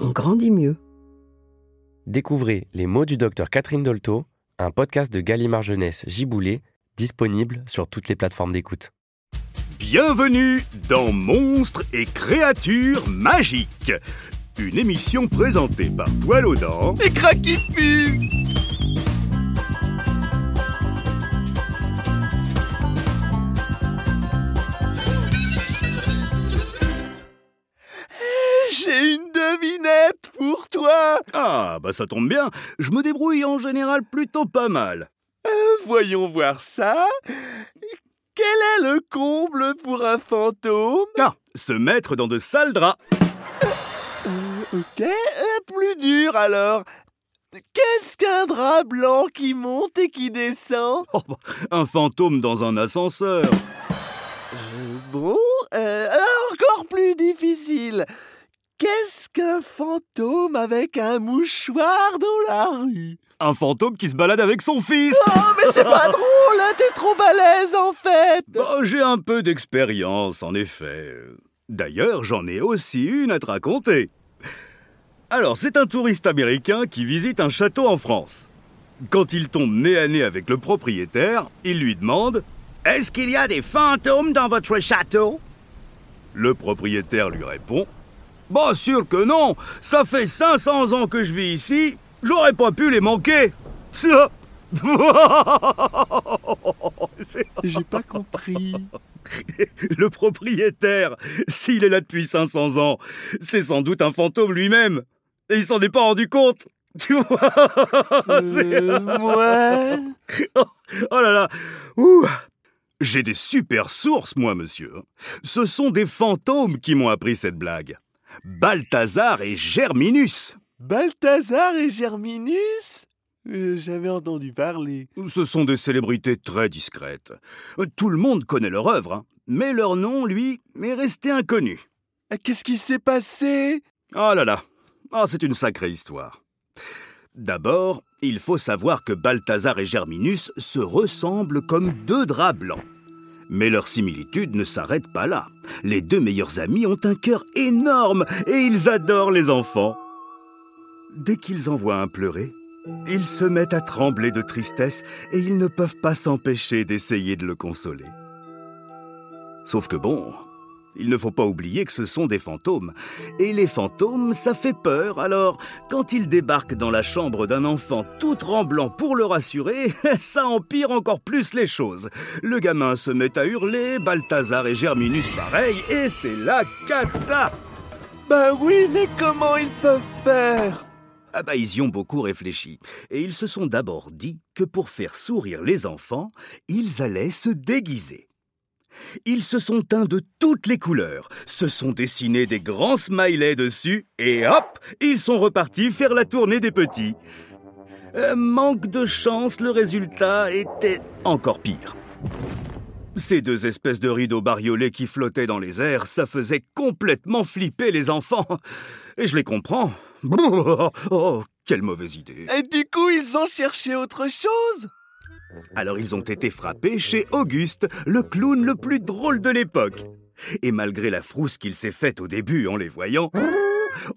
on grandit mieux. Découvrez Les mots du docteur Catherine Dolto, un podcast de Gallimard Jeunesse Giboulé, disponible sur toutes les plateformes d'écoute. Bienvenue dans Monstres et créatures magiques, une émission présentée par Poil aux dents et Cracky Ah, bah ça tombe bien, je me débrouille en général plutôt pas mal. Euh, voyons voir ça. Quel est le comble pour un fantôme? Ah, se mettre dans de sales draps. Euh, Ok, euh, plus dur alors. Qu'est-ce qu'un drap blanc qui monte et qui descend? Oh, bah, un fantôme dans un ascenseur. Bon, euh, encore plus difficile. Qu'est-ce qu'un fantôme avec un mouchoir dans la rue Un fantôme qui se balade avec son fils. Oh, mais c'est pas drôle, hein, t'es trop balèze en fait Bah, J'ai un peu d'expérience, en effet. D'ailleurs, j'en ai aussi une à te raconter. Alors, c'est un touriste américain qui visite un château en France. Quand il tombe nez à nez avec le propriétaire, il lui demande Est-ce qu'il y a des fantômes dans votre château? Le propriétaire lui répond Bah, sûr que non Ça fait 500 ans que je vis ici, j'aurais pas pu les manquer J'ai pas compris. Le propriétaire, s'il est là depuis 500 ans, c'est sans doute un fantôme lui-même. Et il s'en est pas rendu compte. Tu vois C'est- Euh, ouais. Oh là là Ouh J'ai des super sources, moi, monsieur. Ce sont des fantômes qui m'ont appris cette blague. Balthazar et Germinus. Balthazar et Germinus? Euh, J'avais entendu parler. Ce sont des célébrités très discrètes. Tout le monde connaît leur œuvre, hein. mais leur nom, lui, est resté inconnu. Ah, Qu'est-ce qui s'est passé? Oh là là, Ah, c'est une sacrée histoire. D'abord, il faut savoir que Balthazar et Germinus se ressemblent comme deux draps blancs. Mais leur similitude ne s'arrête pas là. Les deux meilleurs amis ont un cœur énorme et ils adorent les enfants. Dès qu'ils en voient un pleurer, ils se mettent à trembler de tristesse et ils ne peuvent pas s'empêcher d'essayer de le consoler. Sauf que bon, il ne faut pas oublier que ce sont des fantômes. Et les fantômes, ça fait peur, alors quand ils débarquent dans la chambre d'un enfant tout tremblant pour le rassurer, ça empire encore plus les choses. Le gamin se met à hurler, Balthazar et Germinus pareil, et c'est la cata Bah oui, mais comment ils peuvent faire? Ah bah ils y ont beaucoup réfléchi, et ils se sont d'abord dit que pour faire sourire les enfants, ils allaient se déguiser. Ils se sont teints de toutes les couleurs, se sont dessinés des grands smileys dessus, et hop, ils sont repartis faire la tournée des petits. Euh, manque de chance, le résultat était encore pire. Ces deux espèces de rideaux bariolés qui flottaient dans les airs, ça faisait complètement flipper les enfants. Et je les comprends. Oh, quelle mauvaise idée. Et du coup, ils ont cherché autre chose? Alors ils ont été frappés chez Auguste, le clown le plus drôle de l'époque. Et malgré la frousse qu'il s'est faite au début en les voyant,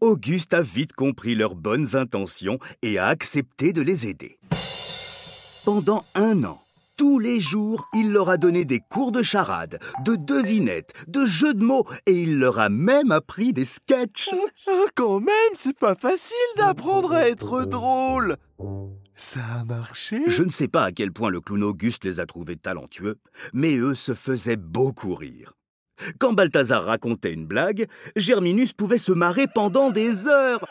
Auguste a vite compris leurs bonnes intentions et a accepté de les aider. Pendant un an, tous les jours, il leur a donné des cours de charade, de devinettes, de jeux de mots et il leur a même appris des sketchs. Quand même, c'est pas facile d'apprendre à être drôle. Ça a marché? Je ne sais pas à quel point le clown Auguste les a trouvés talentueux, mais eux se faisaient beaucoup rire. Quand Balthazar racontait une blague, Germinus pouvait se marrer pendant des heures.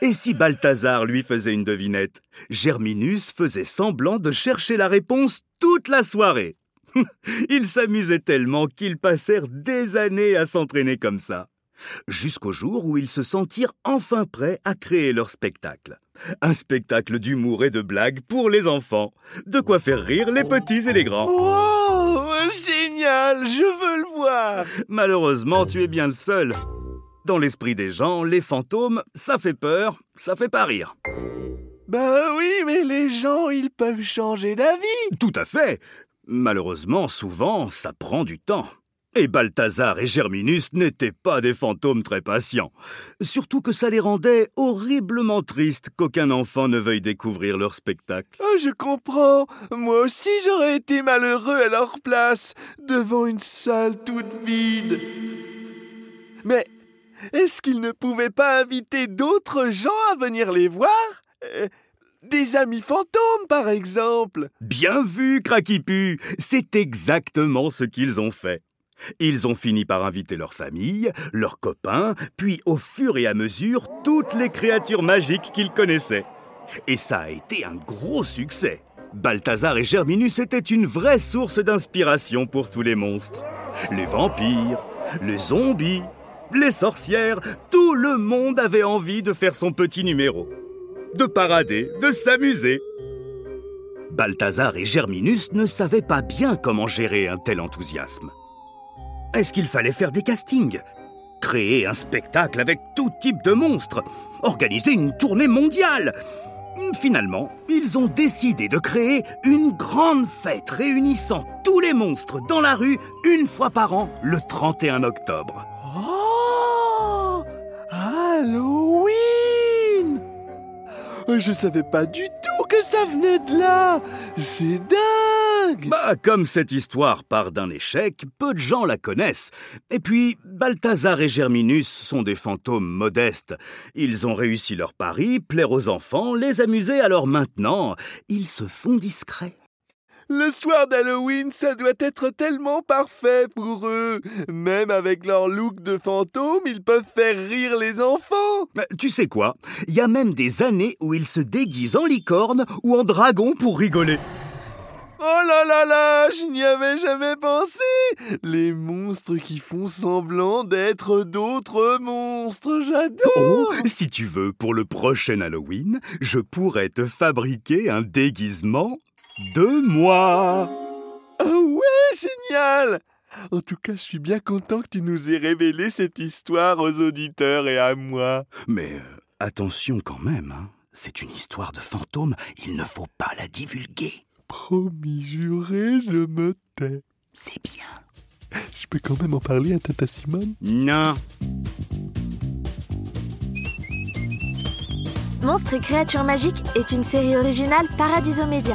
Et si Balthazar lui faisait une devinette, Germinus faisait semblant de chercher la réponse toute la soirée. Ils s'amusaient tellement qu'ils passèrent des années à s'entraîner comme ça. Jusqu'au jour où ils se sentirent enfin prêts à créer leur spectacle. Un spectacle d'humour et de blagues pour les enfants. De quoi faire rire les petits et les grands. Wow Génial Je veux le voir Malheureusement, tu es bien le seul. Dans l'esprit des gens, les fantômes, ça fait peur, ça fait pas rire. Bah oui, mais les gens, ils peuvent changer d'avis Tout à fait. Malheureusement, souvent, ça prend du temps. Et Balthazar et Germinus n'étaient pas des fantômes très patients. Surtout que ça les rendait horriblement tristes qu'aucun enfant ne veuille découvrir leur spectacle. Oh, je comprends. Moi aussi, j'aurais été malheureux à leur place, devant une salle toute vide. Mais est-ce qu'ils ne pouvaient pas inviter d'autres gens à venir les voir? Euh, Des amis fantômes, par exemple Bien vu, Craquipu C'est exactement ce qu'ils ont fait. Ils ont fini par inviter leur famille, leurs copains, puis au fur et à mesure, toutes les créatures magiques qu'ils connaissaient. Et ça a été un gros succès. Balthazar et Germinus étaient une vraie source d'inspiration pour tous les monstres. Les vampires, les zombies, les sorcières, tout le monde avait envie de faire son petit numéro. De parader, de s'amuser. Balthazar et Germinus ne savaient pas bien comment gérer un tel enthousiasme. Est-ce qu'il fallait faire des castings? Créer un spectacle avec tout type de monstres? Organiser une tournée mondiale? Finalement, ils ont décidé de créer une grande fête réunissant tous les monstres dans la rue une fois par an, le 31 octobre. Oh! Halloween! Je savais pas du tout que ça venait de là! C'est dingue Bah, comme cette histoire part d'un échec, peu de gens la connaissent. Et puis, Balthazar et Germinus sont des fantômes modestes. Ils ont réussi leur pari, plaire aux enfants, les amuser, alors maintenant, ils se font discrets. Le soir d'Halloween, ça doit être tellement parfait pour eux Même avec leur look de fantôme, ils peuvent faire rire les enfants Mais tu sais quoi? Il y a même des années où ils se déguisent en licorne ou en dragon pour rigoler. Oh là là là, je n'y avais jamais pensé Les monstres qui font semblant d'être d'autres monstres, j'adore Oh, si tu veux, pour le prochain Halloween, je pourrais te fabriquer un déguisement de moi. Ah ouais, génial En tout cas, je suis bien content que tu nous aies révélé cette histoire aux auditeurs et à moi. Mais euh, attention quand même, hein. c'est une histoire de fantôme, il ne faut pas la divulguer. Promis juré, je me tais. C'est bien. Je peux quand même en parler à Tata Simone? Non. Monstres et créatures magiques est une série originale Paradiso Média,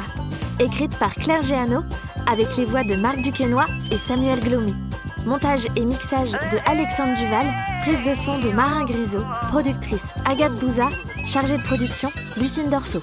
écrite par Claire Géano, avec les voix de Marc Duquesnoy et Samuel Glomy. Montage et mixage de Alexandre Duval, prise de son de Marin Grisot, productrice Agathe Bouza, chargée de production Lucine Dorso.